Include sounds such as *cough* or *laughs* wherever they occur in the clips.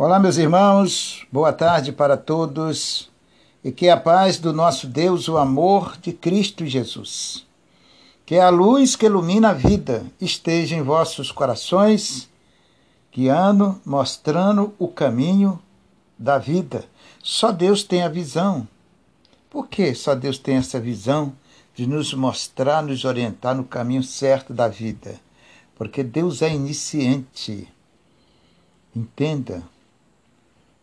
Olá, meus irmãos, boa tarde para todos e que a paz do nosso Deus, o amor de Cristo Jesus, que a luz que ilumina a vida esteja em vossos corações, guiando, mostrando o caminho da vida. Só Deus tem a visão. Por que só Deus tem essa visão de nos mostrar, nos orientar no caminho certo da vida? Porque Deus é iniciante. Entenda.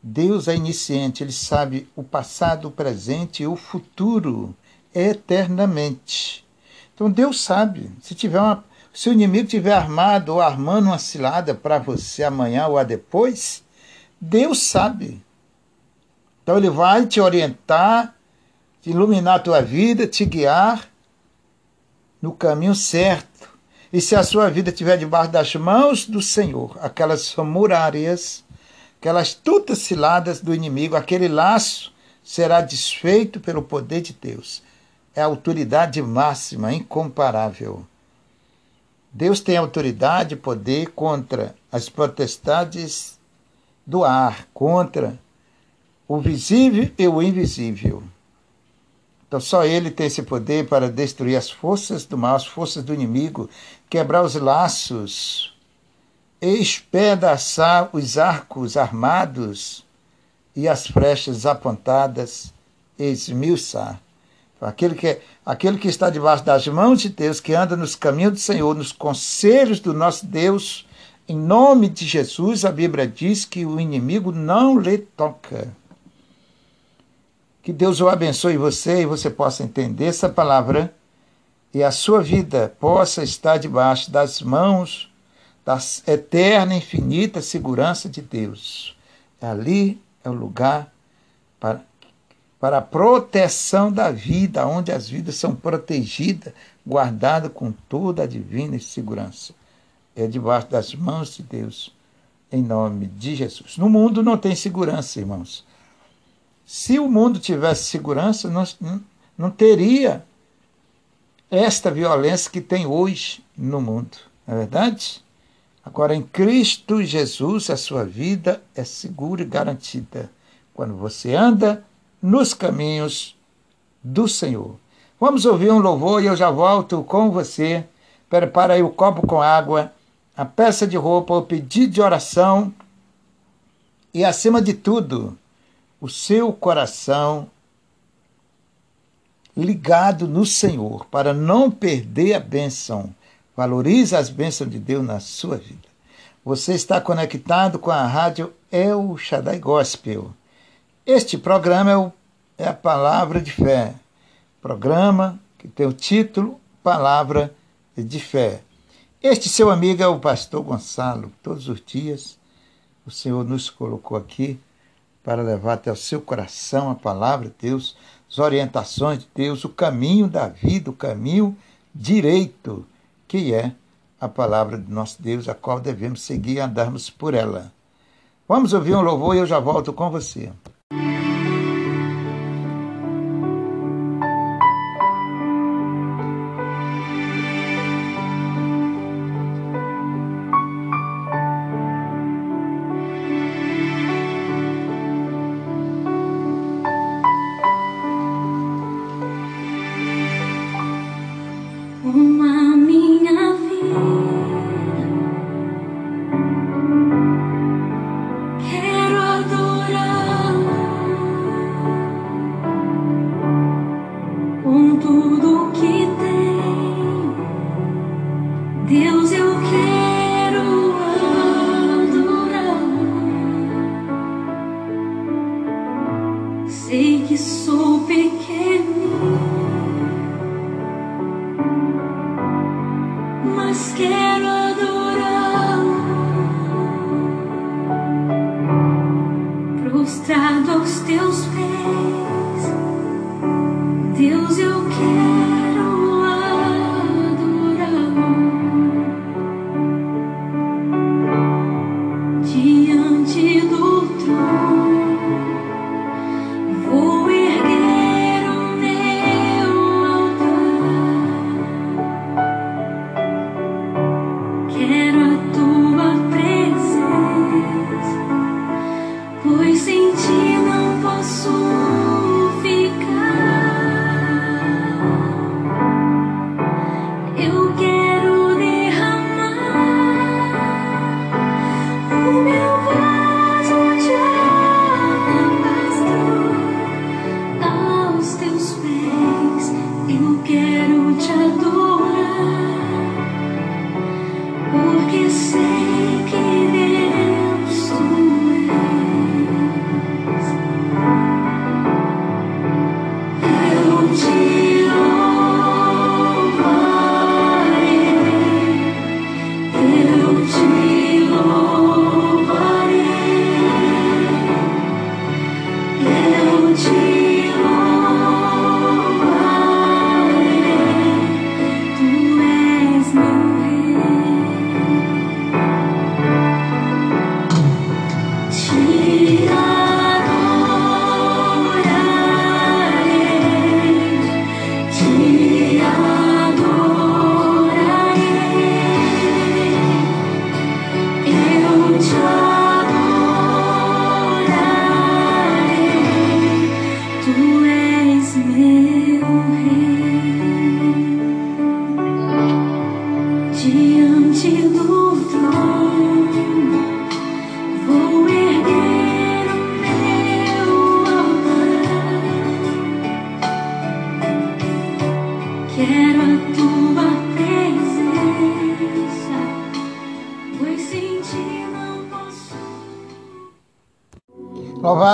Deus é iniciante, ele sabe o passado, o presente e o futuro eternamente. Então Deus sabe. Se tiver uma, se o inimigo tiver armado ou armando uma cilada para você amanhã ou a depois, Deus sabe. Então ele vai te orientar, te iluminar a tua vida, te guiar no caminho certo. E se a sua vida estiver debaixo das mãos do Senhor, aquelas muralhas aquelas astutas ciladas do inimigo, aquele laço será desfeito pelo poder de Deus. É a autoridade máxima, incomparável. Deus tem autoridade e poder contra as potestades do ar, contra o visível e o invisível. Então só Ele tem esse poder para destruir as forças do mal, as forças do inimigo, quebrar os laços espedaçar os arcos armados e as flechas apontadas, esmiuçar. Aquele que, aquele que está debaixo das mãos de Deus, que anda nos caminhos do Senhor, nos conselhos do nosso Deus, em nome de Jesus, a Bíblia diz que o inimigo não lhe toca. Que Deus o abençoe você e você possa entender essa palavra e a sua vida possa estar debaixo das mãos da eterna, infinita segurança de Deus. Ali é o lugar para, para a proteção da vida, onde as vidas são protegidas, guardadas com toda a divina segurança. É debaixo das mãos de Deus, em nome de Jesus. No mundo não tem segurança, irmãos. Se o mundo tivesse segurança, não, não teria esta violência que tem hoje no mundo, não é verdade? Agora, em Cristo Jesus, a sua vida é segura e garantida quando você anda nos caminhos do Senhor. Vamos ouvir um louvor e eu já volto com você. Prepara aí o copo com água, a peça de roupa, o pedido de oração e, acima de tudo, o seu coração ligado no Senhor para não perder a bênção Valorize as bênçãos de Deus na sua vida. Você está conectado com a rádio El Shaddai Gospel. Este programa é, o, é a Palavra de Fé. Programa que tem o título Palavra de Fé. Este seu amigo é o pastor Gonçalo. Todos os dias o Senhor nos colocou aqui para levar até o seu coração a palavra de Deus, as orientações de Deus, o caminho da vida, o caminho direito que é a palavra de nosso Deus, a qual devemos seguir e andarmos por ela. Vamos ouvir um louvor e eu já volto com você.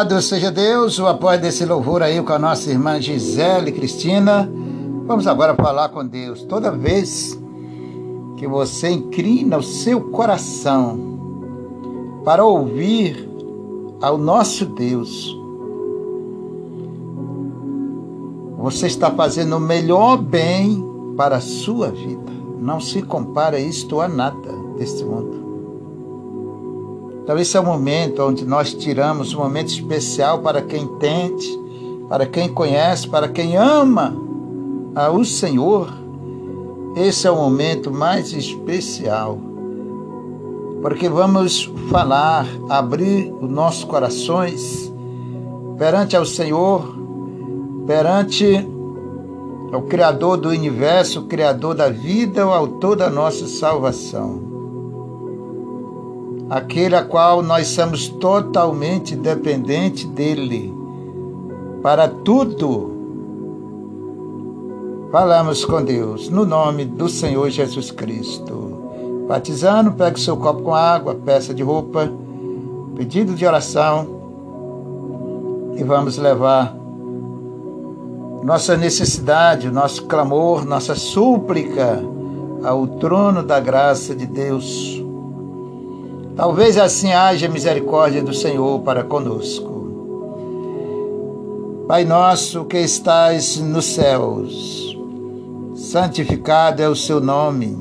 Louvado seja Deus, o apoio desse louvor aí com a nossa irmã Gisele Cristina. Vamos agora falar com Deus. Toda vez que você inclina o seu coração para ouvir ao nosso Deus, você está fazendo o melhor bem para a sua vida. Não se compara isto a nada deste mundo. Então, esse é o momento onde nós tiramos um momento especial para quem entende, para quem conhece, para quem ama o Senhor. Esse é o momento mais especial, porque vamos falar, abrir os nossos corações perante ao Senhor, perante o Criador do universo, o Criador da vida, o Autor da nossa salvação aquele a qual nós somos totalmente dependentes dele para tudo. Falamos com Deus no nome do Senhor Jesus Cristo. Batizando, pegue seu copo com água, peça de roupa, pedido de oração e vamos levar nossa necessidade, nosso clamor, nossa súplica ao trono da graça de Deus Talvez assim haja misericórdia do Senhor para conosco. Pai nosso que estais nos céus, santificado é o seu nome.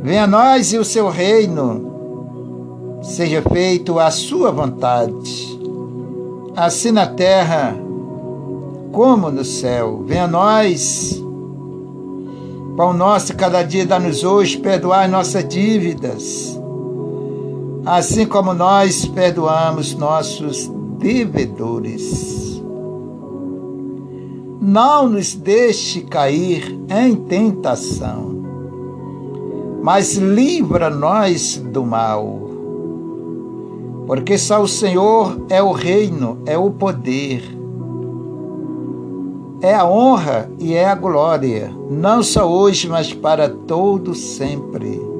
Venha a nós e o seu reino, seja feito a sua vontade, assim na terra como no céu. Venha a nós, pão nosso cada dia dá-nos hoje, perdoar nossas dívidas assim como nós perdoamos nossos devedores. Não nos deixe cair em tentação, mas livra-nos do mal. Porque só o Senhor é o reino, é o poder, é a honra e é a glória, não só hoje, mas para todo sempre.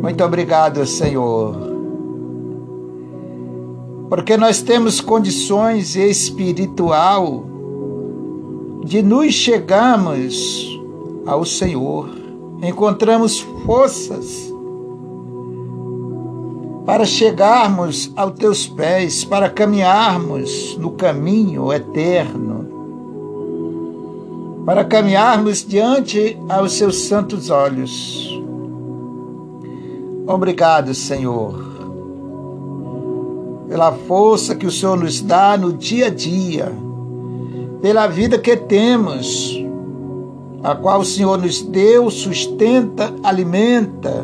Muito obrigado, Senhor. Porque nós temos condições espiritual de nos chegarmos ao Senhor. Encontramos forças para chegarmos aos teus pés, para caminharmos no caminho eterno, para caminharmos diante aos seus santos olhos. Obrigado, Senhor, pela força que o Senhor nos dá no dia a dia, pela vida que temos, a qual o Senhor nos deu, sustenta, alimenta.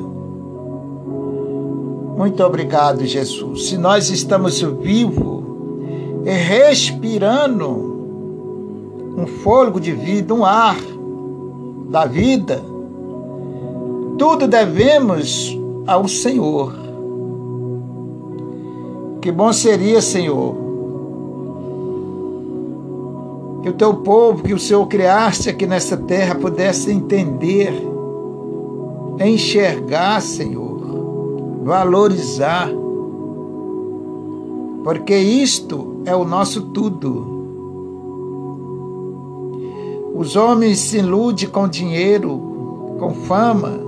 Muito obrigado, Jesus. Se nós estamos vivos e respirando um fôlego de vida, um ar da vida, tudo devemos ao Senhor. Que bom seria, Senhor, que o teu povo, que o Senhor criaste aqui nessa terra, pudesse entender, enxergar, Senhor, valorizar, porque isto é o nosso tudo. Os homens se iludem com dinheiro, com fama,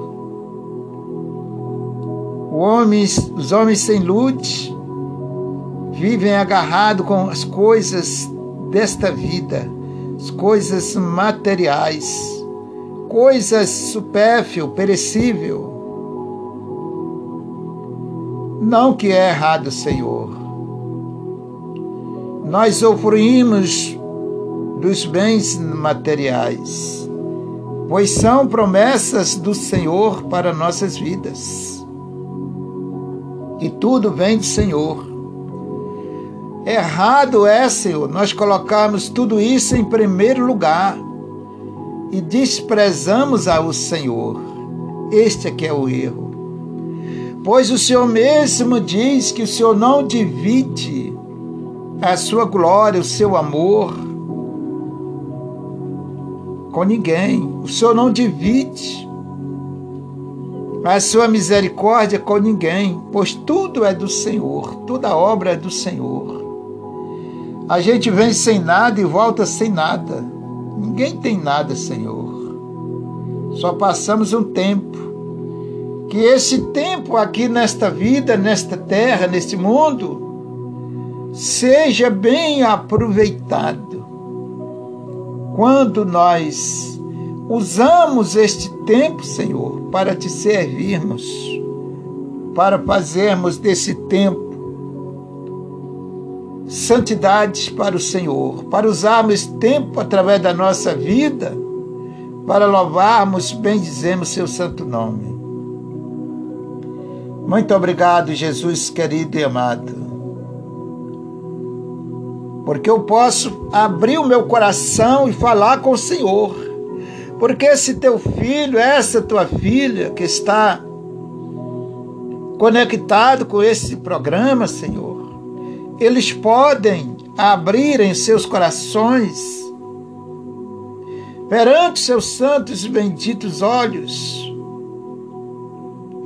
Homens, os homens sem luz vivem agarrados com as coisas desta vida, as coisas materiais, coisas supérfluas, perecível. Não que é errado, Senhor. Nós ofruímos dos bens materiais, pois são promessas do Senhor para nossas vidas e tudo vem do Senhor. Errado é, Senhor, nós colocarmos tudo isso em primeiro lugar e desprezamos ao Senhor. Este é que é o erro. Pois o Senhor mesmo diz que o Senhor não divide a sua glória, o seu amor com ninguém. O Senhor não divide. Mas sua misericórdia com ninguém, pois tudo é do Senhor, toda obra é do Senhor. A gente vem sem nada e volta sem nada. Ninguém tem nada, Senhor. Só passamos um tempo. Que esse tempo aqui nesta vida, nesta terra, neste mundo, seja bem aproveitado. Quando nós usamos este tempo, Senhor, para te servirmos, para fazermos desse tempo santidade para o Senhor, para usarmos tempo através da nossa vida para louvarmos, bendizemos seu santo nome. Muito obrigado, Jesus querido e amado, porque eu posso abrir o meu coração e falar com o Senhor, porque esse teu filho, essa tua filha que está conectado com esse programa, Senhor, eles podem abrir em seus corações perante seus santos e benditos olhos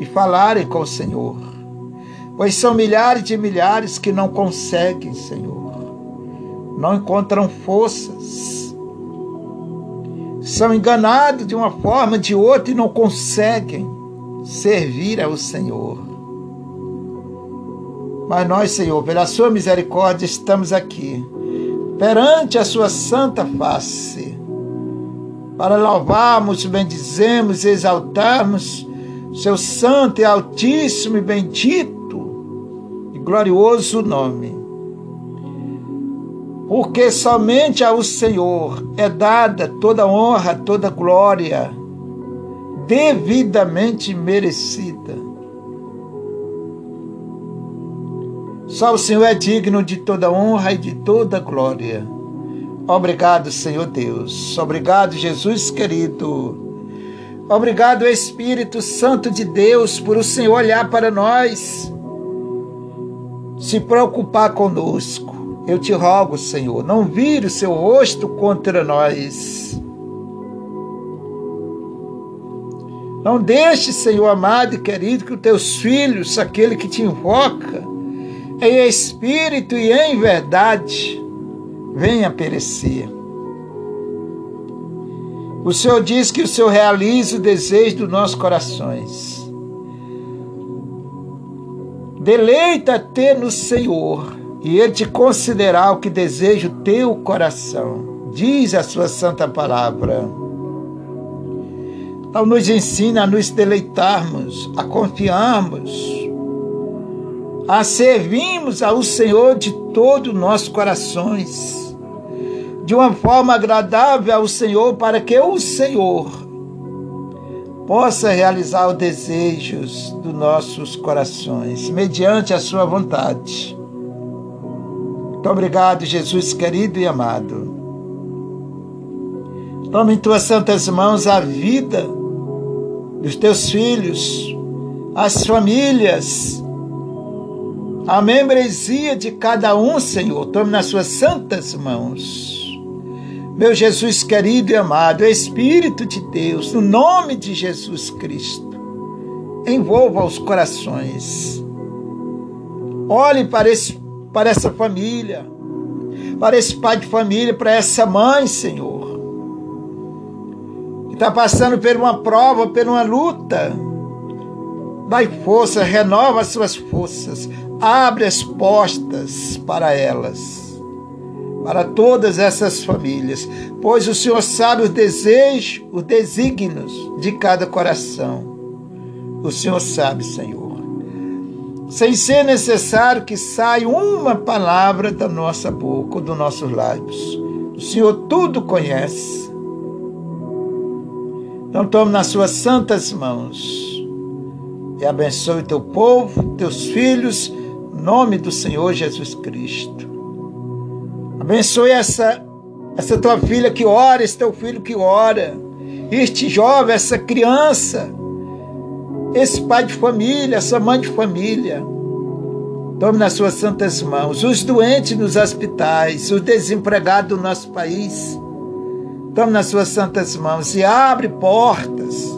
e falarem com o Senhor, pois são milhares de milhares que não conseguem, Senhor, não encontram forças, são enganados de uma forma de outra e não conseguem servir ao Senhor. Mas nós, Senhor, pela Sua misericórdia, estamos aqui, perante a Sua santa face, para louvarmos, bendizemos, exaltarmos Seu santo e altíssimo e bendito e glorioso nome. Porque somente ao Senhor é dada toda honra, toda glória, devidamente merecida. Só o Senhor é digno de toda honra e de toda glória. Obrigado, Senhor Deus. Obrigado, Jesus querido. Obrigado, Espírito Santo de Deus, por o Senhor olhar para nós, se preocupar conosco. Eu te rogo, Senhor, não vire o seu rosto contra nós. Não deixe, Senhor amado e querido, que os teus filhos, aquele que te invoca, em espírito e em verdade, venha perecer. O Senhor diz que o Senhor realiza o desejo dos nossos corações. Deleita-te no Senhor, e Ele te concederá o que deseja o teu coração. Diz a sua santa palavra. Então nos ensina a nos deleitarmos, a confiarmos a servirmos ao Senhor de todo o nosso corações, de uma forma agradável ao Senhor, para que o Senhor possa realizar os desejos dos nossos corações, mediante a sua vontade. Muito obrigado, Jesus querido e amado. Toma em tuas santas mãos a vida dos teus filhos, as famílias, a membresia de cada um, Senhor, tome nas suas santas mãos. Meu Jesus querido e amado, Espírito de Deus, no nome de Jesus Cristo, envolva os corações. Olhe para, esse, para essa família, para esse pai de família, para essa mãe, Senhor, que está passando por uma prova, por uma luta. Dai força, renova as suas forças, abre as portas para elas, para todas essas famílias, pois o Senhor sabe os desejos, os desígnios de cada coração. O Senhor sabe, Senhor. Sem ser necessário que saia uma palavra da nossa boca ou dos nossos lábios. O Senhor tudo conhece. Então tome nas suas santas mãos e abençoe teu povo, teus filhos nome do Senhor Jesus Cristo. Abençoe essa, essa tua filha que ora, esse teu filho que ora, este jovem, essa criança, esse pai de família, essa mãe de família. Tome nas suas santas mãos os doentes nos hospitais, os desempregados do nosso país. Tome nas suas santas mãos e abre portas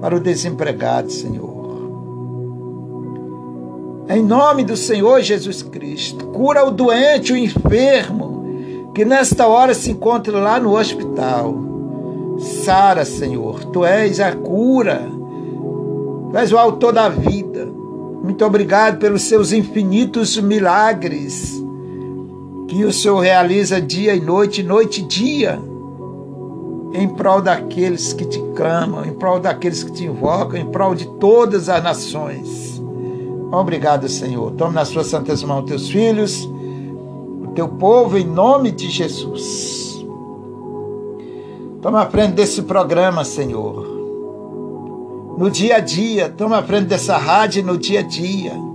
para o desempregado, Senhor. Em nome do Senhor Jesus Cristo, cura o doente, o enfermo, que nesta hora se encontra lá no hospital. Sara, Senhor, tu és a cura, tu és o autor da vida. Muito obrigado pelos seus infinitos milagres que o Senhor realiza dia e noite, noite e dia, em prol daqueles que te clamam, em prol daqueles que te invocam, em prol de todas as nações. Obrigado, Senhor. Tome nas suas santas mãos teus filhos, o teu povo, em nome de Jesus. Toma a frente desse programa, Senhor. No dia a dia, toma a frente dessa rádio no dia a dia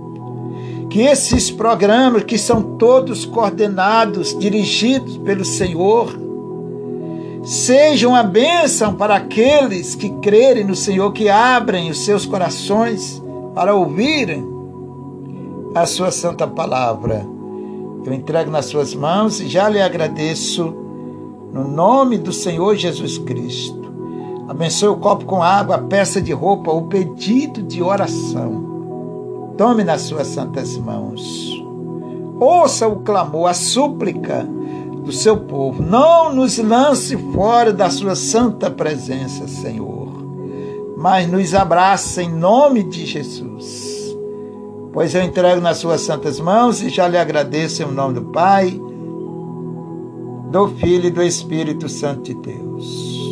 que esses programas, que são todos coordenados, dirigidos pelo Senhor, sejam a bênção para aqueles que crerem no Senhor, que abrem os seus corações para ouvirem a sua santa palavra. Eu entrego nas suas mãos e já lhe agradeço no nome do Senhor Jesus Cristo. Abençoe o copo com água, a peça de roupa, o pedido de oração Tome nas suas santas mãos. Ouça o clamor, a súplica do seu povo. Não nos lance fora da sua santa presença, Senhor, mas nos abraça em nome de Jesus. Pois eu entrego nas suas santas mãos e já lhe agradeço em nome do Pai, do Filho e do Espírito Santo de Deus.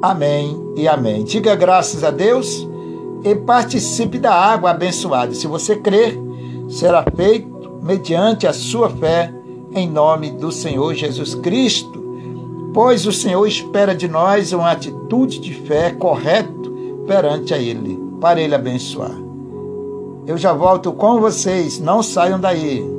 Amém e amém. Diga graças a Deus e participe da água abençoada. Se você crer, será feito mediante a sua fé, em nome do Senhor Jesus Cristo. Pois o Senhor espera de nós uma atitude de fé correta perante a Ele, para Ele abençoar. Eu já volto com vocês, não saiam daí.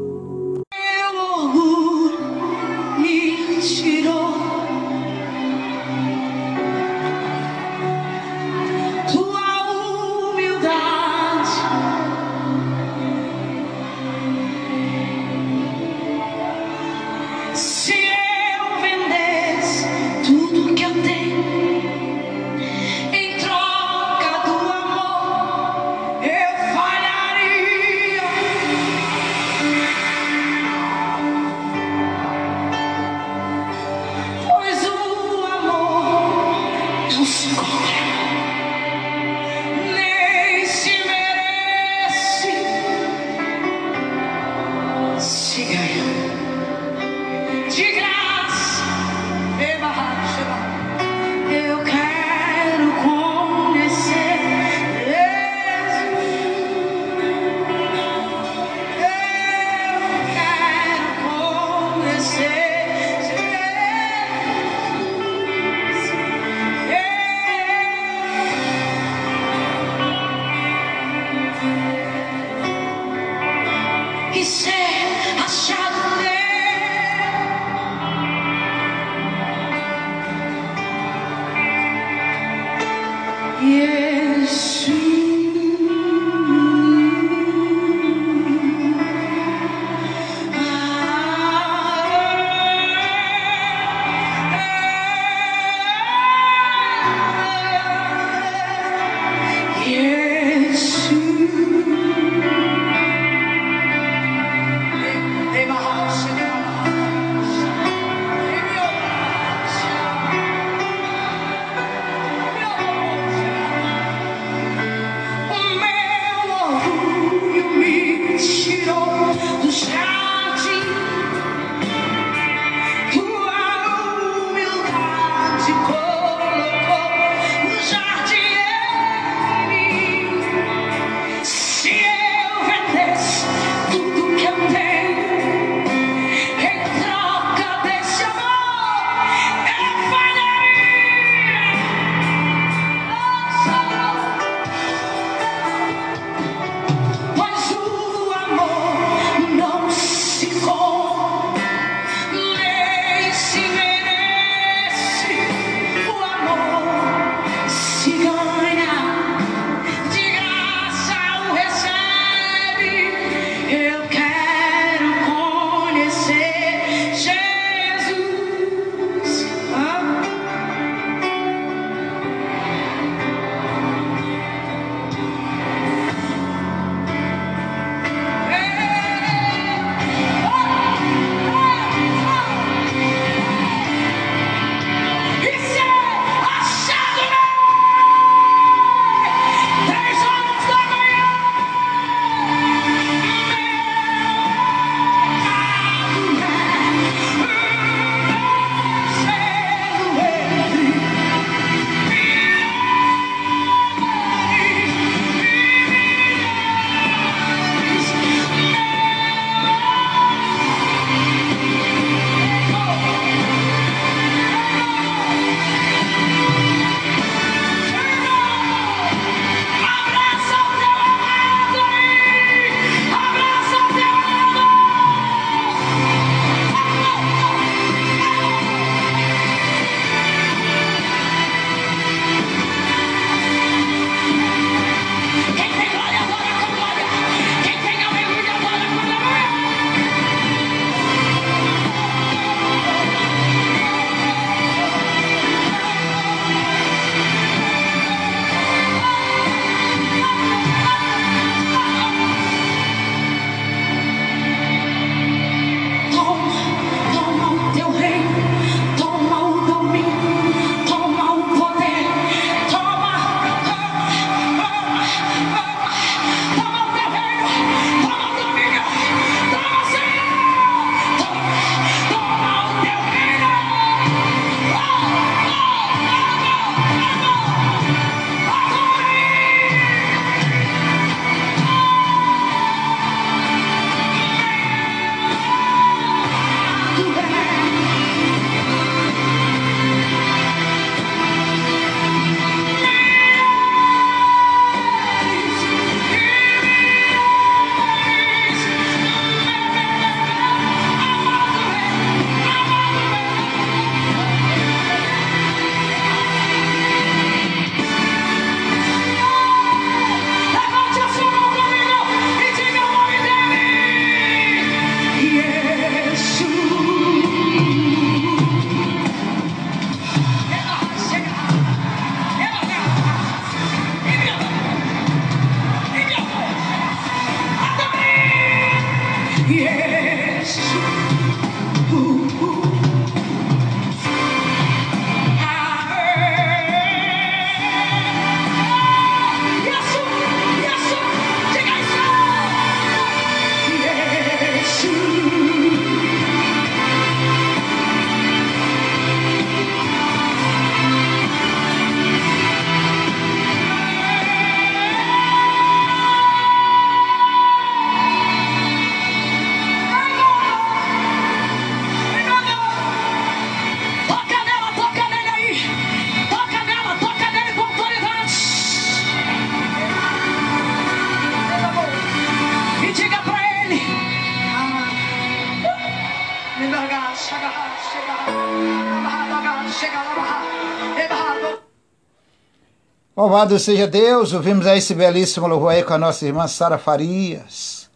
Louvado seja Deus, ouvimos aí esse belíssimo louvor aí com a nossa irmã Sara Farias.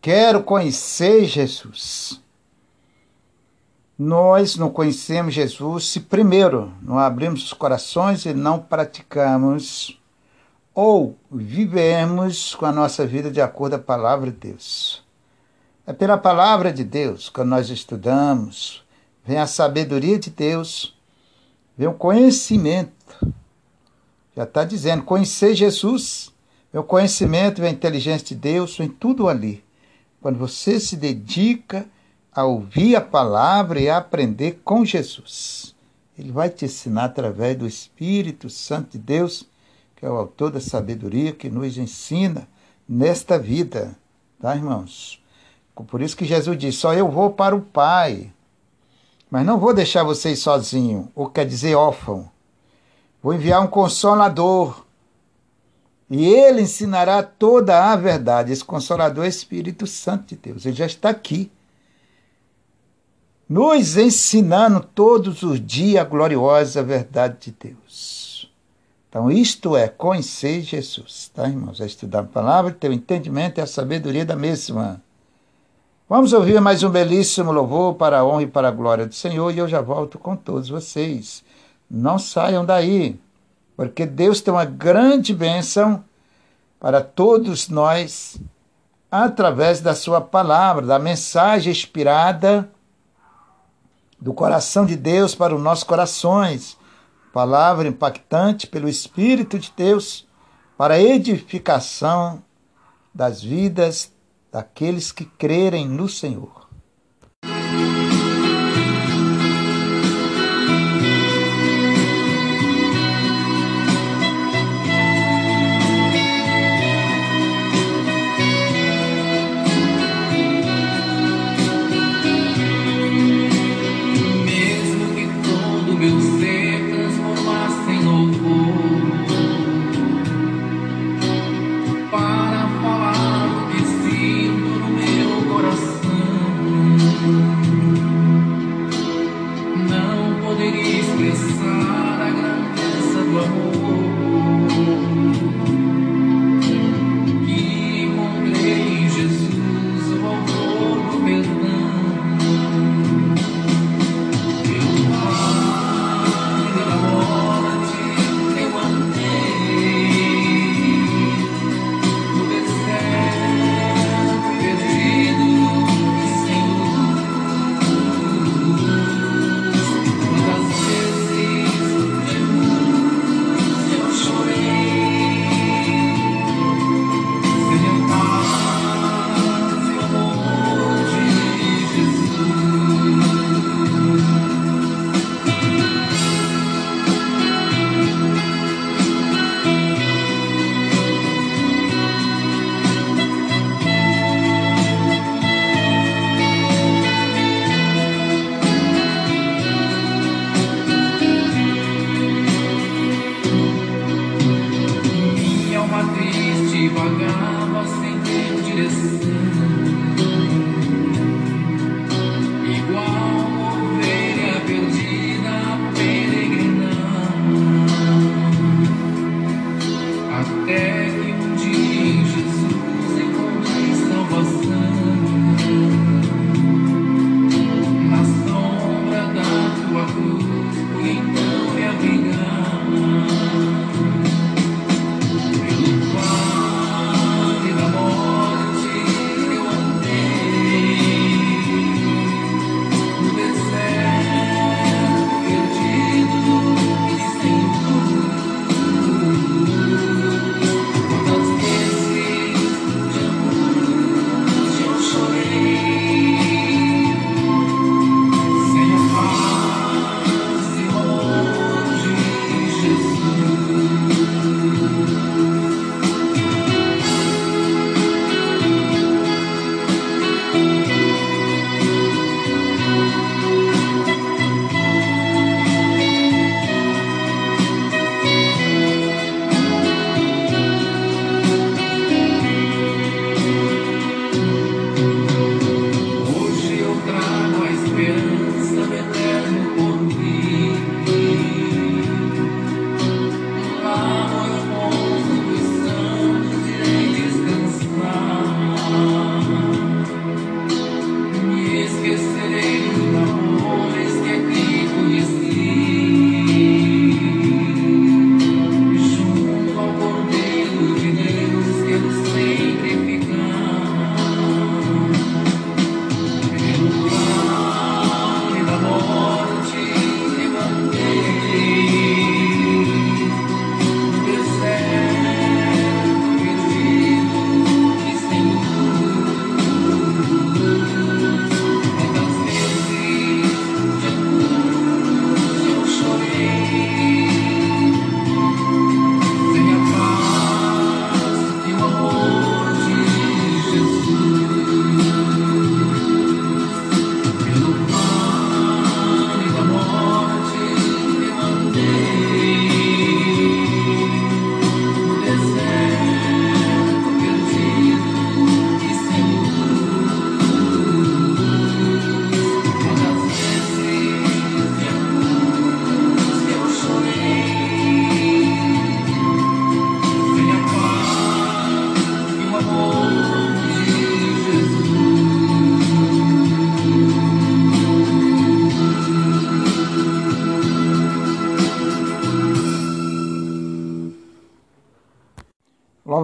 Quero conhecer Jesus. Nós não conhecemos Jesus se primeiro não abrimos os corações e não praticamos ou vivemos com a nossa vida de acordo com a palavra de Deus. É pela palavra de Deus, quando nós estudamos, vem a sabedoria de Deus, vem o conhecimento já está dizendo, conhecer Jesus. Meu conhecimento e a inteligência de Deus vem tudo ali. Quando você se dedica a ouvir a palavra e a aprender com Jesus. Ele vai te ensinar através do Espírito Santo de Deus, que é o autor da sabedoria que nos ensina nesta vida, tá, irmãos? Por isso que Jesus disse: só eu vou para o Pai, mas não vou deixar vocês sozinhos, ou quer dizer órfão. Vou enviar um consolador. E ele ensinará toda a verdade. Esse consolador é Espírito Santo de Deus. Ele já está aqui. Nos ensinando todos os dias a gloriosa verdade de Deus. Então, isto é conhecer Jesus, tá, irmãos? É estudar a palavra, ter o entendimento e a sabedoria da mesma. Vamos ouvir mais um belíssimo louvor para a honra e para a glória do Senhor e eu já volto com todos vocês. Não saiam daí, porque Deus tem uma grande bênção para todos nós através da Sua palavra, da mensagem inspirada do coração de Deus para os nossos corações. Palavra impactante pelo Espírito de Deus para a edificação das vidas daqueles que crerem no Senhor.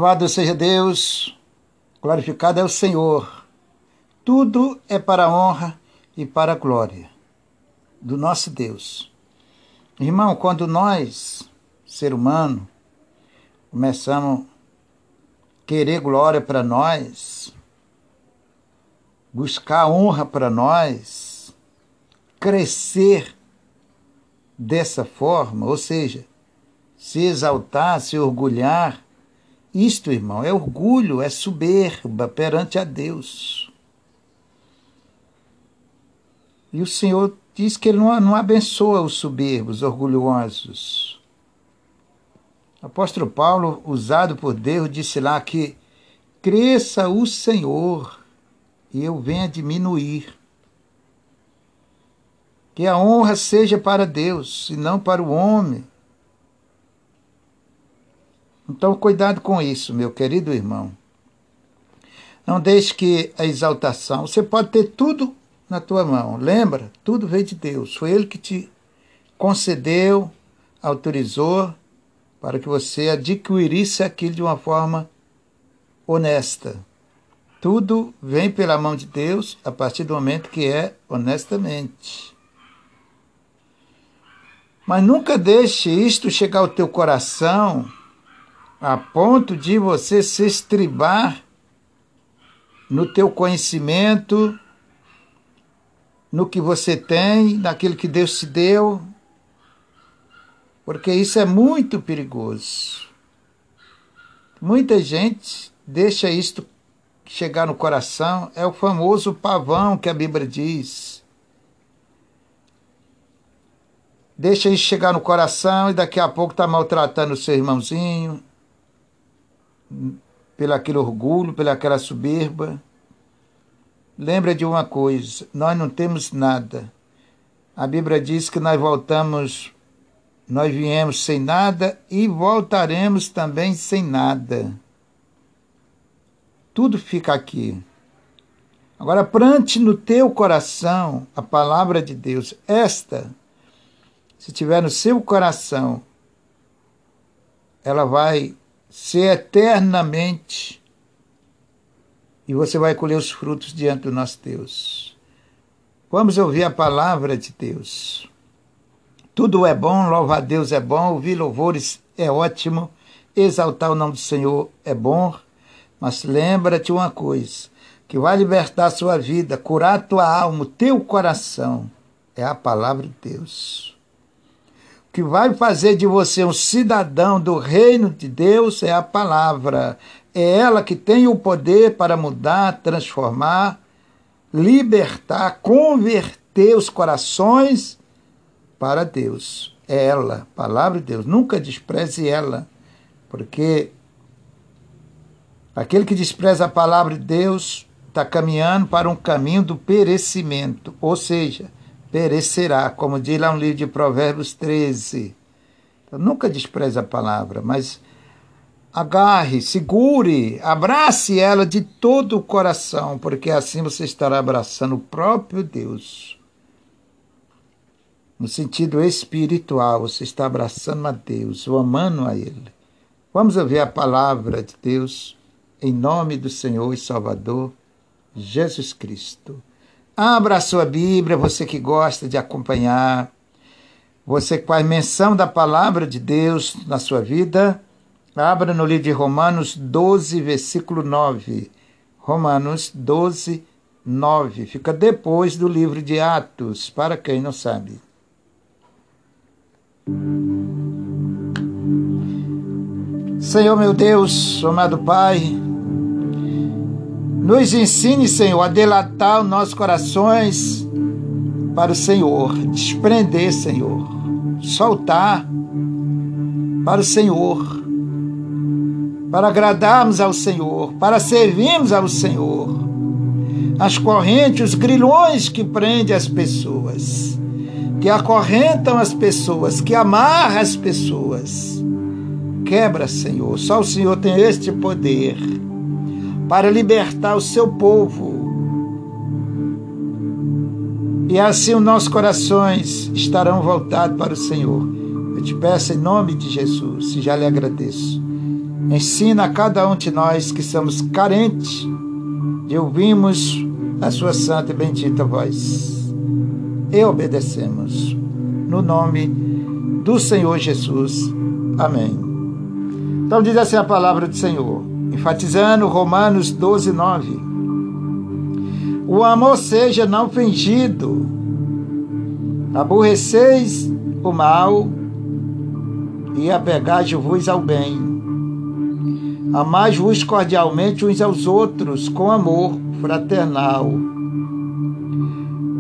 Louvado seja Deus, glorificado é o Senhor. Tudo é para a honra e para a glória do nosso Deus. Irmão, quando nós, ser humano, começamos a querer glória para nós, buscar honra para nós, crescer dessa forma, ou seja, se exaltar, se orgulhar, isto, irmão, é orgulho, é soberba perante a Deus. E o Senhor diz que ele não, não abençoa os soberbos, orgulhosos. O apóstolo Paulo, usado por Deus, disse lá que cresça o Senhor e eu venha diminuir. Que a honra seja para Deus e não para o homem. Então, cuidado com isso, meu querido irmão. Não deixe que a exaltação. Você pode ter tudo na tua mão. Lembra? Tudo veio de Deus. Foi Ele que te concedeu, autorizou para que você adquirisse aquilo de uma forma honesta. Tudo vem pela mão de Deus a partir do momento que é honestamente. Mas nunca deixe isto chegar ao teu coração a ponto de você se estribar no teu conhecimento, no que você tem, naquilo que Deus te deu, porque isso é muito perigoso. Muita gente deixa isto chegar no coração, é o famoso pavão que a Bíblia diz. Deixa isso chegar no coração e daqui a pouco está maltratando o seu irmãozinho, pelo aquele orgulho, pela aquela soberba. Lembra de uma coisa: nós não temos nada. A Bíblia diz que nós voltamos, nós viemos sem nada e voltaremos também sem nada. Tudo fica aqui. Agora, plante no teu coração a palavra de Deus. Esta, se tiver no seu coração, ela vai ser eternamente e você vai colher os frutos diante do nosso Deus. Vamos ouvir a palavra de Deus. Tudo é bom, louvar a Deus é bom, ouvir louvores é ótimo, exaltar o nome do Senhor é bom, mas lembra-te uma coisa, que vai libertar a sua vida, curar a tua alma, o teu coração, é a palavra de Deus. Que vai fazer de você um cidadão do reino de Deus é a palavra, é ela que tem o poder para mudar, transformar, libertar, converter os corações para Deus. É ela, palavra de Deus. Nunca despreze ela, porque aquele que despreza a palavra de Deus está caminhando para um caminho do perecimento, ou seja, perecerá, como diz lá no livro de Provérbios 13. Então, nunca despreze a palavra, mas Agarre, segure, abrace ela de todo o coração, porque assim você estará abraçando o próprio Deus. No sentido espiritual, você está abraçando a Deus, ou amando a Ele. Vamos ouvir a palavra de Deus em nome do Senhor e Salvador Jesus Cristo. Abra a sua Bíblia, você que gosta de acompanhar, você que faz menção da palavra de Deus na sua vida Abra no livro de Romanos 12, versículo 9. Romanos 12, 9. Fica depois do livro de Atos, para quem não sabe. Senhor meu Deus, amado Pai, nos ensine, Senhor, a delatar os nossos corações para o Senhor, desprender, Senhor, soltar para o Senhor. Para agradarmos ao Senhor, para servirmos ao Senhor. As correntes, os grilhões que prendem as pessoas, que acorrentam as pessoas, que amarram as pessoas. Quebra, Senhor. Só o Senhor tem este poder para libertar o seu povo. E assim os nossos corações estarão voltados para o Senhor. Eu te peço em nome de Jesus e já lhe agradeço. Ensina a cada um de nós que somos carentes de ouvirmos a sua santa e bendita voz. E obedecemos. No nome do Senhor Jesus. Amém. Então diz assim a palavra do Senhor, enfatizando Romanos 12, 9. O amor seja não fingido. Aborreceis o mal e apegai-vos ao bem. Amai-vos cordialmente uns aos outros com amor fraternal,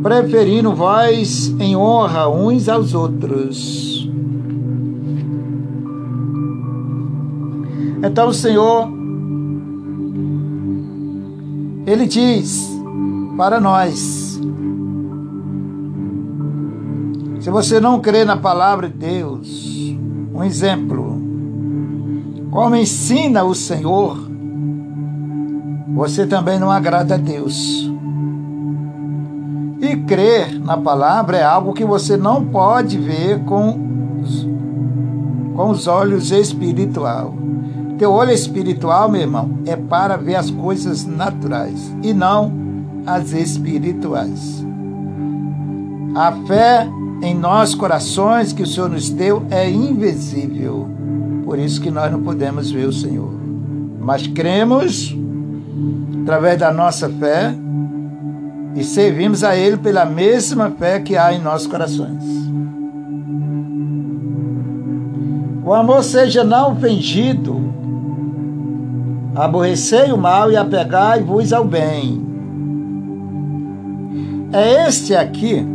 preferindo vós em honra uns aos outros. Então o Senhor, Ele diz para nós: se você não crê na palavra de Deus, um exemplo, como ensina o Senhor, você também não agrada a Deus. E crer na palavra é algo que você não pode ver com, com os olhos espiritual. Teu olho espiritual, meu irmão, é para ver as coisas naturais e não as espirituais. A fé em nossos corações que o Senhor nos deu é invisível por isso que nós não podemos ver o Senhor. Mas cremos através da nossa fé e servimos a Ele pela mesma fé que há em nossos corações. O amor seja não fingido, aborrecei o mal e apegai-vos ao bem. É este aqui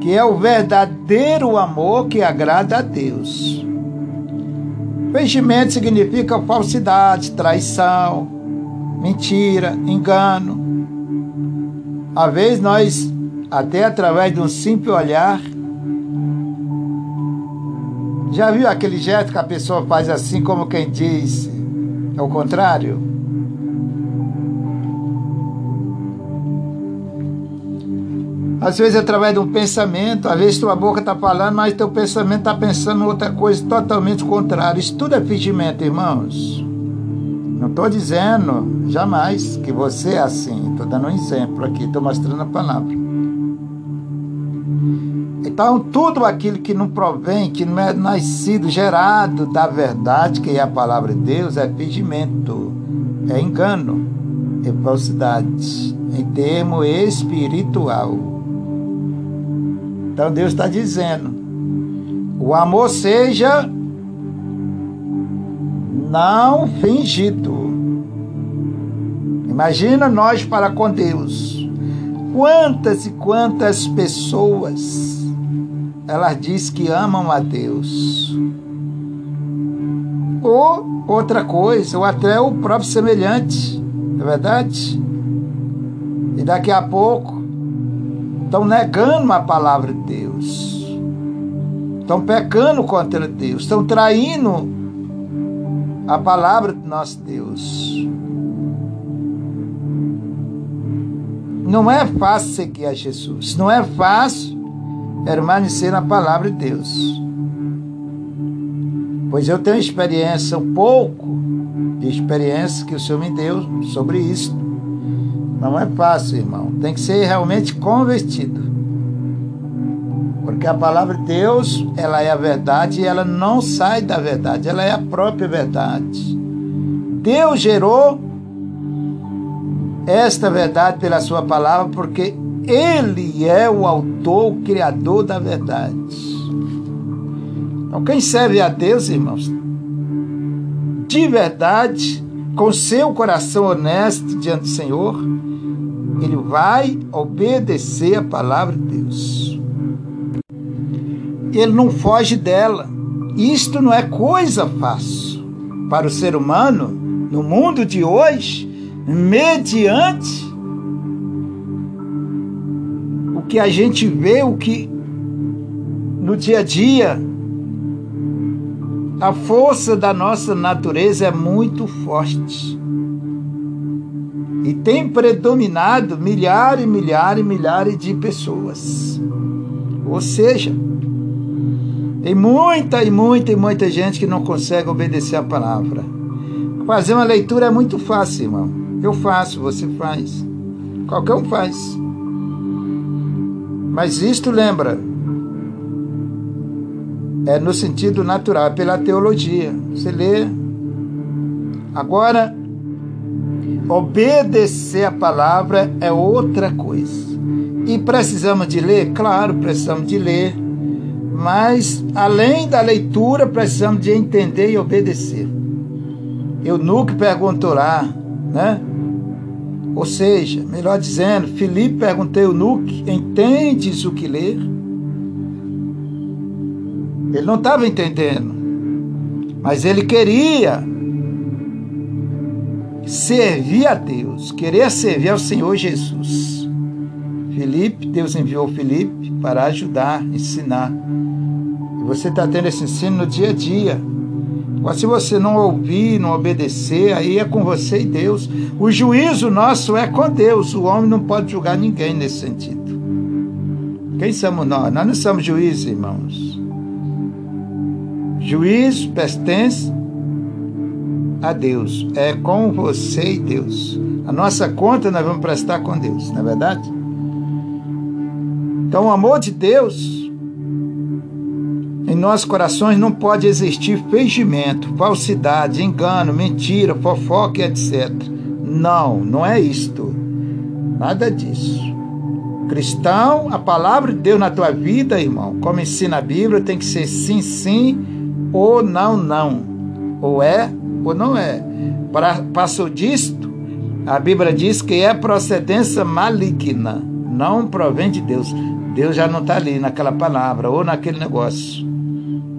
que é o verdadeiro amor que agrada a Deus. Fingimento significa falsidade, traição, mentira, engano. Às vezes nós, até através de um simples olhar, já viu aquele gesto que a pessoa faz assim, como quem diz, é o contrário? Às vezes através de um pensamento, às vezes tua boca está falando, mas teu pensamento está pensando outra coisa totalmente contrária. Isso tudo é fingimento, irmãos. Não estou dizendo jamais que você é assim. Estou dando um exemplo aqui, estou mostrando a palavra. Então, tudo aquilo que não provém, que não é nascido, gerado da verdade, que é a palavra de Deus, é fingimento, é engano, é falsidade, em termo espiritual. Então Deus está dizendo: o amor seja não fingido. Imagina nós para com Deus. Quantas e quantas pessoas elas diz que amam a Deus. Ou outra coisa, ou até o próprio semelhante, não é verdade? E daqui a pouco estão negando a palavra de Deus, estão pecando contra Deus, estão traindo a palavra do nosso Deus. Não é fácil seguir a Jesus, não é fácil permanecer na palavra de Deus. Pois eu tenho experiência, um pouco de experiência que o Senhor me deu sobre isso. Não é fácil, irmão. Tem que ser realmente convertido. Porque a palavra de Deus, ela é a verdade e ela não sai da verdade, ela é a própria verdade. Deus gerou esta verdade pela sua palavra, porque ele é o autor, o criador da verdade. Então, quem serve a Deus, irmãos, de verdade, com seu coração honesto diante do Senhor, ele vai obedecer a palavra de Deus. Ele não foge dela. Isto não é coisa fácil para o ser humano no mundo de hoje, mediante que a gente vê, o que no dia a dia a força da nossa natureza é muito forte. E tem predominado milhares e milhares e milhares de pessoas. Ou seja, Tem muita e muita e muita gente que não consegue obedecer a palavra. Fazer uma leitura é muito fácil, irmão. Eu faço, você faz. Qualquer um faz. Mas isto lembra, é no sentido natural, pela teologia. Você lê. Agora, obedecer a palavra é outra coisa. E precisamos de ler? Claro, precisamos de ler. Mas, além da leitura, precisamos de entender e obedecer. Eunuque perguntou lá, né? Ou seja, melhor dizendo, Filipe perguntou ao Eunuque, entendes o que ler? Ele não estava entendendo, mas ele queria servir a Deus, queria servir ao Senhor Jesus. Felipe, Deus enviou Felipe para ajudar, ensinar. E você está tendo esse ensino no dia a dia. Mas se você não ouvir, não obedecer, aí é com você e Deus. O juízo nosso é com Deus. O homem não pode julgar ninguém nesse sentido. Quem somos nós? Nós não somos juízes, irmãos. Juízo pertence a Deus. É com você e Deus. A nossa conta nós vamos prestar com Deus, não é verdade? Então, o amor de Deus em nossos corações não pode existir fingimento, falsidade, engano, mentira, fofoca etc. Não, não é isto. Nada disso. Cristão, a palavra de Deus na tua vida, irmão, como ensina a Bíblia, tem que ser sim, sim ou não, não. Ou é ou não é. Para, passou disto, a Bíblia diz que é procedência maligna, não provém de Deus. Deus já não está ali naquela palavra ou naquele negócio.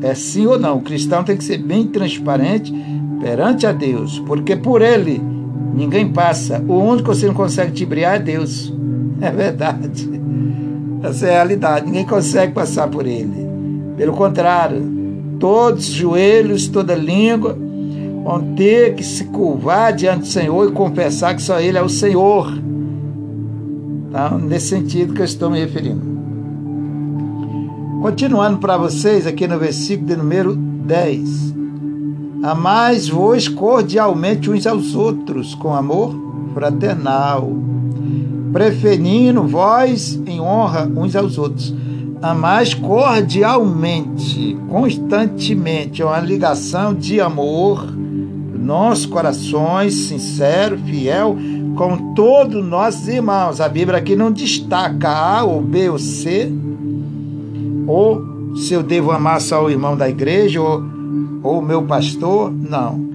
É sim ou não. O cristão tem que ser bem transparente perante a Deus, porque por ele ninguém passa. O único que você não consegue te briar é Deus. *laughs* É verdade. Essa é a realidade. Ninguém consegue passar por ele. Pelo contrário, todos os joelhos, toda língua vão ter que se curvar diante do Senhor e confessar que só Ele é o Senhor. Tá? Nesse sentido que eu estou me referindo. Continuando para vocês aqui no versículo de número 10. Amais-vos cordialmente uns aos outros com amor fraternal, preferindo vós em honra uns aos outros. Amais cordialmente, constantemente, é uma ligação de amor, nossos corações, sincero, fiel, com todos nossos irmãos. A Bíblia aqui não destaca A ou B ou C, ou se eu devo amar só o irmão da igreja ou, ou o meu pastor, não.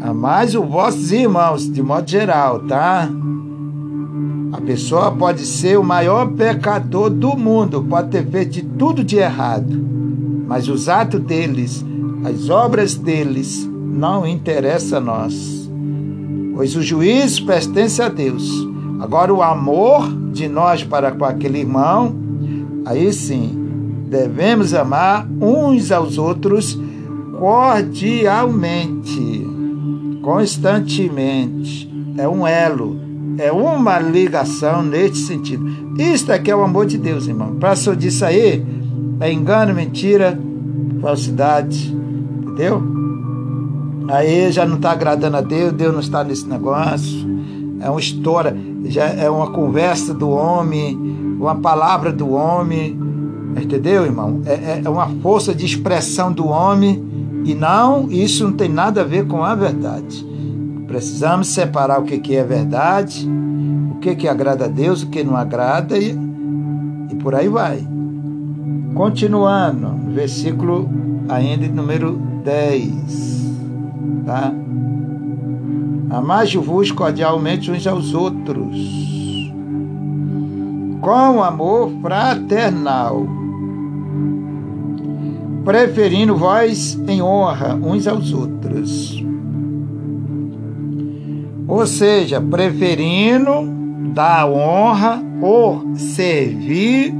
Amais os vossos irmãos, de modo geral, tá? A pessoa pode ser o maior pecador do mundo, pode ter feito tudo de errado, mas os atos deles, as obras deles, não interessam a nós. Pois o juízo pertence a Deus. Agora, o amor de nós para com aquele irmão, aí sim, devemos amar uns aos outros cordialmente, constantemente. É um elo, é uma ligação neste sentido. Isto aqui é o amor de Deus, irmão. Passou disso aí, é engano, mentira, falsidade, entendeu? Aí já não está agradando a Deus, Deus não está nesse negócio. É uma história, já é uma conversa do homem, uma palavra do homem, Entendeu, irmão? É, é, é uma força de expressão do homem e não, isso não tem nada a ver com a verdade. Precisamos separar o que, que é verdade, o que, que agrada a Deus, o que não agrada e, e por aí vai. Continuando, versículo ainda número 10. Tá? Amai-vos cordialmente uns aos outros, com amor fraternal preferindo vós em honra uns aos outros. Ou seja, preferindo dar honra ou servir,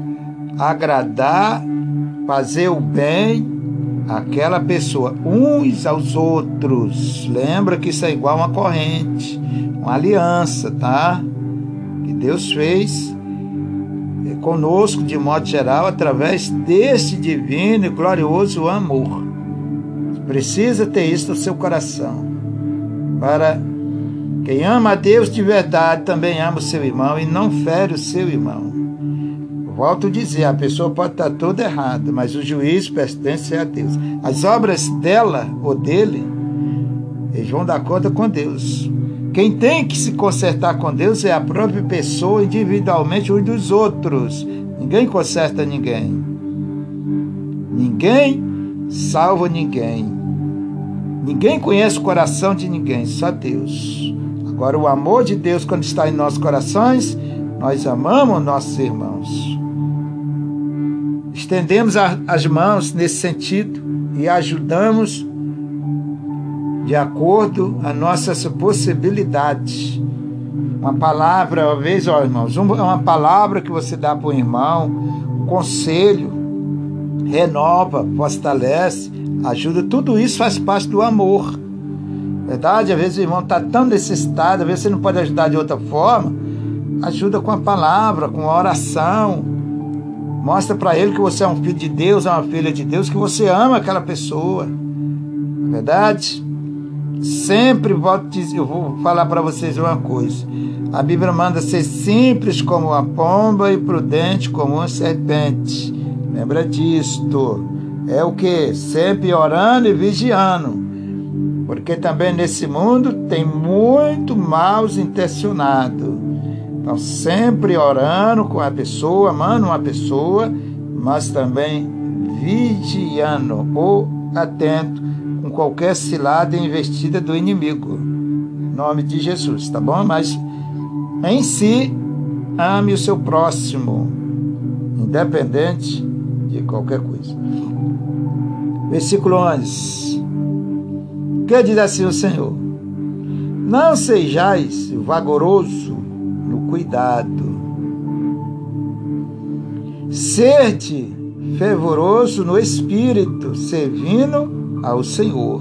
agradar, fazer o bem àquela pessoa, uns aos outros. Lembra que isso é igual uma corrente, uma aliança, tá? Que Deus fez conosco de modo geral através desse divino e glorioso amor. Precisa ter isso no seu coração. Para quem ama a Deus de verdade também ama o seu irmão e não fere o seu irmão. Volto a dizer, a pessoa pode estar toda errada, mas o juízo pertence a Deus. As obras dela ou dele, eles vão dar conta com Deus. Quem tem que se consertar com Deus é a própria pessoa individualmente uns dos outros. Ninguém conserta ninguém. Ninguém salva ninguém. Ninguém conhece o coração de ninguém, só Deus. Agora, o amor de Deus, quando está em nossos corações, nós amamos nossos irmãos. Estendemos as mãos nesse sentido e ajudamos de acordo a nossas possibilidades. Uma palavra, uma vez, ó, irmãos, uma palavra que você dá para o irmão, um conselho, renova, fortalece, ajuda, tudo isso faz parte do amor. Verdade? Às vezes o irmão está tão necessitado, às vezes você não pode ajudar de outra forma. Ajuda com a palavra, com a oração. Mostra para ele que você é um filho de Deus, é uma filha de Deus, que você ama aquela pessoa. Verdade? Sempre volto eu vou falar para vocês uma coisa. A Bíblia manda ser simples como a pomba e prudente como uma serpente. Lembra disto. É o que? Sempre orando e vigiando. Porque também nesse mundo tem muito maus intencionado. Então, sempre orando com a pessoa, amando uma pessoa, mas também vigiando ou atento com qualquer cilada investida do inimigo. Em nome de Jesus, tá bom? Mas em si, ame o seu próximo, independente de qualquer coisa. Versículo 11. Que diz assim o Senhor? Não sejais vagaroso no cuidado. Sede fervoroso no espírito, servindo ao Senhor.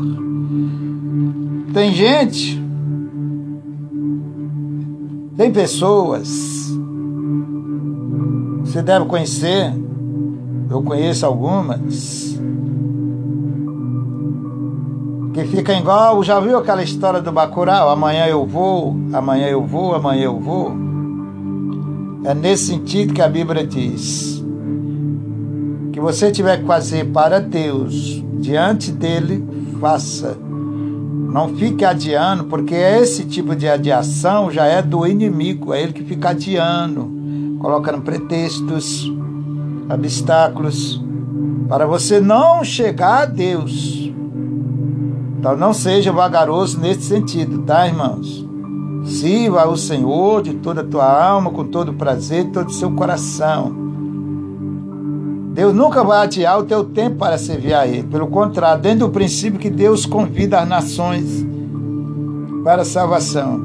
Tem gente, tem pessoas, você deve conhecer, eu conheço algumas, que fica igual, já viu aquela história do Bacurau? Amanhã eu vou, amanhã eu vou, amanhã eu vou. É nesse sentido que a Bíblia diz que você tiver que fazer para Deus diante dele, faça. Não fique adiando, porque esse tipo de adiação já é do inimigo, é ele que fica adiando, colocando pretextos, obstáculos, para você não chegar a Deus. Então não seja vagaroso nesse sentido, tá, irmãos? Sirva ao Senhor de toda a tua alma, com todo o prazer, todo o seu coração. Deus nunca vai adiar o teu tempo para servir a Ele. Pelo contrário, dentro do princípio que Deus convida as nações para a salvação.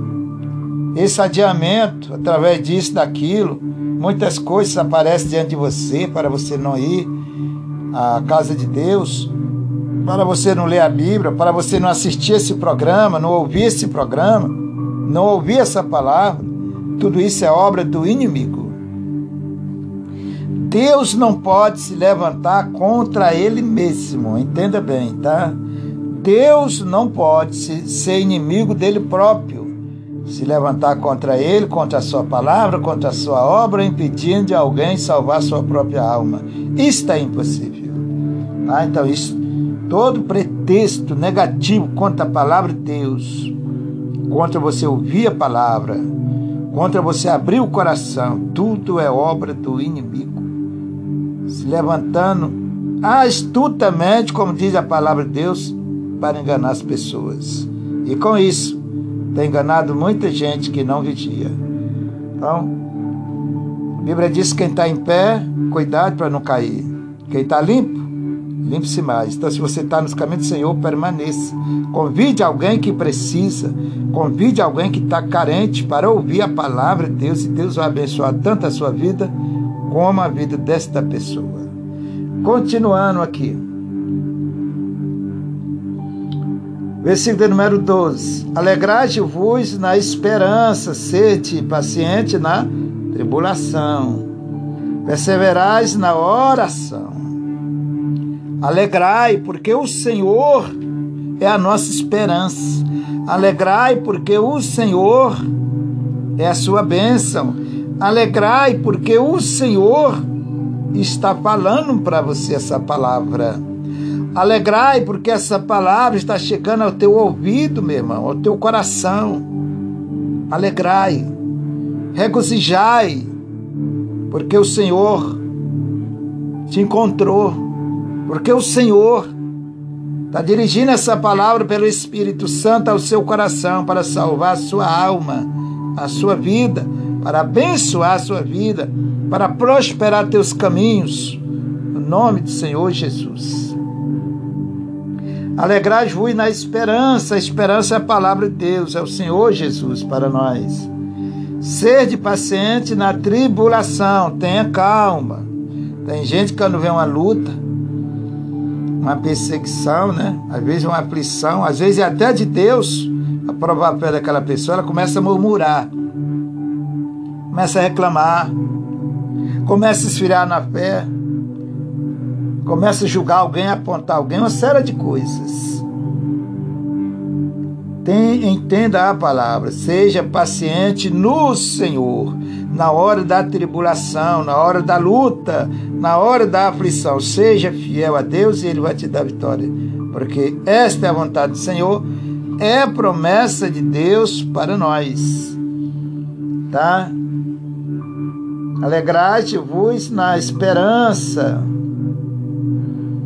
Esse adiamento, através disso, daquilo, muitas coisas aparecem diante de você para você não ir à casa de Deus, para você não ler a Bíblia, para você não assistir esse programa, não ouvir esse programa, não ouvir essa palavra. Tudo isso é obra do inimigo. Deus não pode se levantar contra ele mesmo, entenda bem, tá? Deus não pode ser inimigo dele próprio, se levantar contra ele, contra a sua palavra, contra a sua obra, impedindo de alguém salvar sua própria alma. Isso é impossível. Tá? Então, isso, todo pretexto negativo contra a palavra de Deus, contra você ouvir a palavra, contra você abrir o coração, tudo é obra do inimigo levantando astutamente, como diz a palavra de Deus, para enganar as pessoas. E com isso, tem enganado muita gente que não vigia. Então, a Bíblia diz que quem está em pé, cuidado para não cair. Quem está limpo, limpe-se mais. Então, se você está nos caminhos do Senhor, permaneça. Convide alguém que precisa, convide alguém que está carente para ouvir a palavra de Deus e Deus vai abençoar tanto a sua vida como a vida desta pessoa. Continuando aqui. Versículo número 12. Alegrai-vos na esperança, sede paciente na tribulação. Perseverais na oração. Alegrai, porque o Senhor é a nossa esperança. Alegrai, porque o Senhor é a sua bênção. Alegrai, porque o Senhor está falando para você essa palavra. Alegrai, porque essa palavra está chegando ao teu ouvido, meu irmão, ao teu coração. Alegrai, regozijai, porque o Senhor te encontrou, porque o Senhor está dirigindo essa palavra pelo Espírito Santo ao seu coração para salvar a sua alma, a sua vida, para abençoar a sua vida, para prosperar teus caminhos, no nome do Senhor Jesus. Alegrai-vos na esperança, a esperança é a palavra de Deus, é o Senhor Jesus para nós. Sede paciente na tribulação, tenha calma. Tem gente que quando vê uma luta, uma perseguição, né? Às vezes uma aflição, às vezes até de Deus, a provar fé daquela pessoa, ela começa a murmurar, começa a reclamar, começa a esfriar na fé, começa a julgar alguém, apontar alguém, uma série de coisas. Tem, entenda a palavra, seja paciente no Senhor, na hora da tribulação, na hora da luta, na hora da aflição. Seja fiel a Deus e Ele vai te dar vitória. Porque esta é a vontade do Senhor, é a promessa de Deus para nós. Tá? Alegrai-te-vos na esperança.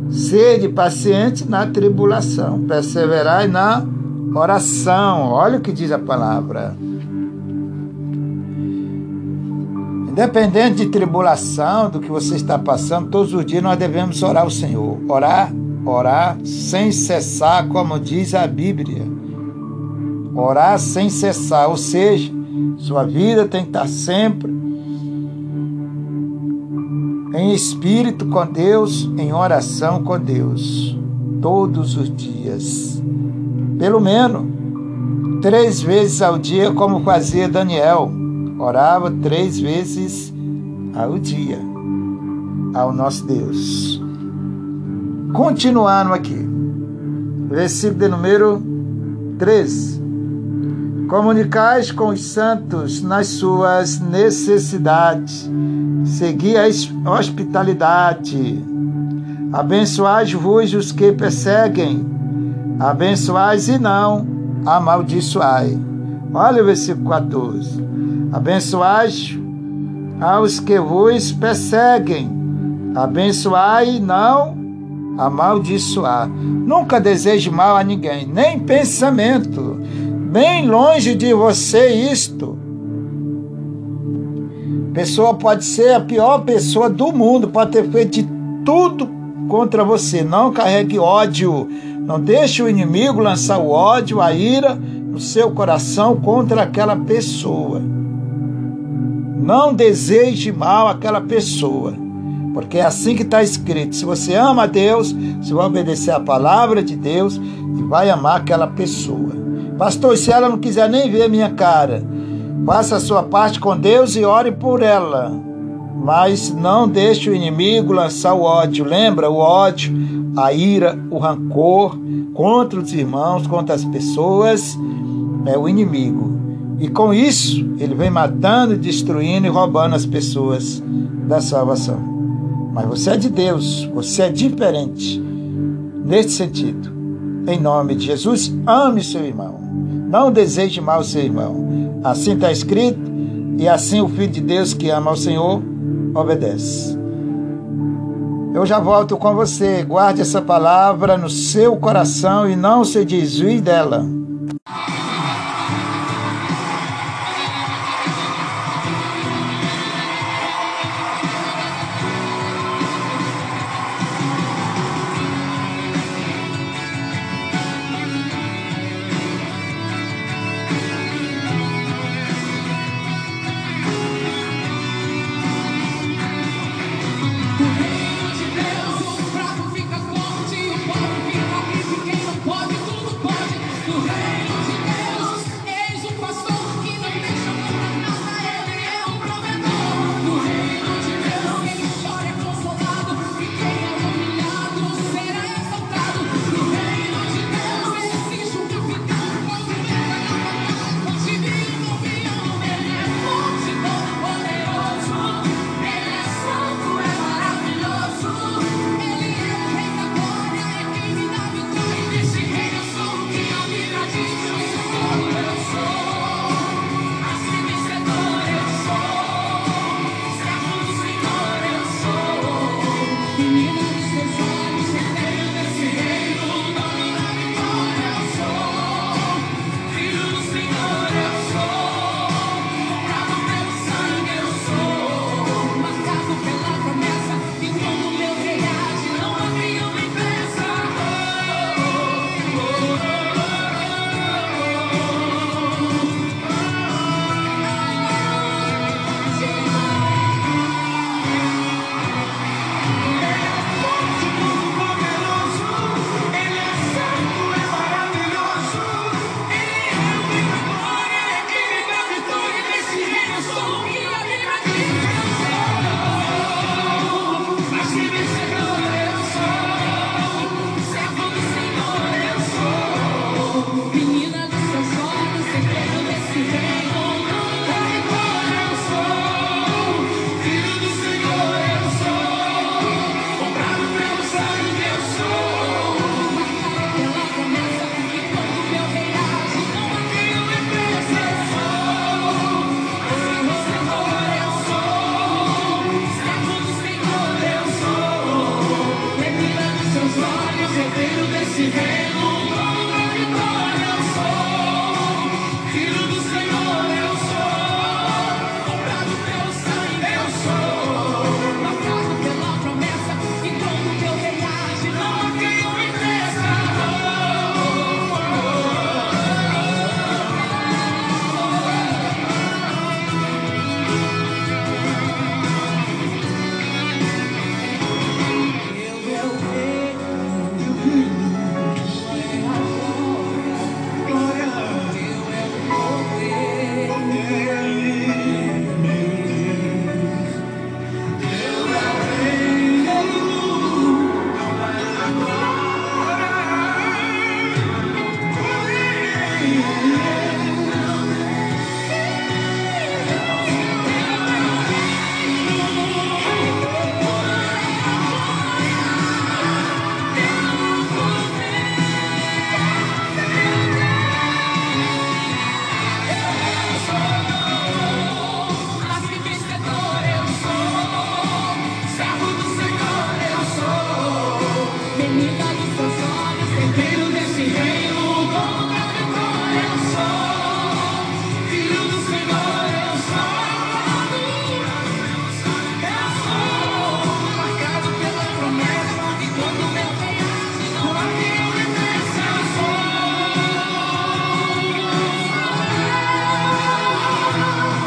Sede paciente na tribulação. Perseverai na Oração, olha o que diz a palavra. Independente de tribulação, do que você está passando, todos os dias nós devemos orar ao Senhor. Orar, orar sem cessar, como diz a Bíblia. Orar sem cessar, ou seja, sua vida tem que estar sempre em espírito com Deus, em oração com Deus, todos os dias pelo menos três vezes ao dia, como fazia Daniel. Orava três vezes ao dia ao nosso Deus. Continuando aqui, versículo de número 13. Comunicais com os santos nas suas necessidades, segui a hospitalidade, abençoai-vos os que perseguem, Abençoais e não amaldiçoai. Olha o versículo 14. Abençoais aos que vos perseguem. Abençoai e não amaldiçoar. Nunca deseje mal a ninguém, nem pensamento. Bem longe de você isto. Pessoa pode ser a pior pessoa do mundo, pode ter feito tudo contra você. Não carregue ódio não deixe o inimigo lançar o ódio, a ira no seu coração contra aquela pessoa. Não deseje mal àquela pessoa, porque é assim que está escrito. Se você ama a Deus, você vai obedecer a palavra de Deus e vai amar aquela pessoa. Pastor, se ela não quiser nem ver minha cara, faça a sua parte com Deus e ore por ela. Mas não deixe o inimigo lançar o ódio. Lembra o ódio, a ira, o rancor contra os irmãos, contra as pessoas, é o inimigo. E com isso, ele vem matando, destruindo e roubando as pessoas da salvação. Mas você é de Deus, você é diferente nesse sentido. Em nome de Jesus, ame seu irmão. Não deseje mal seu irmão. Assim está escrito, e assim o Filho de Deus que ama ao Senhor obedece. Eu já volto com você. Guarde essa palavra no seu coração e não se desvie dela.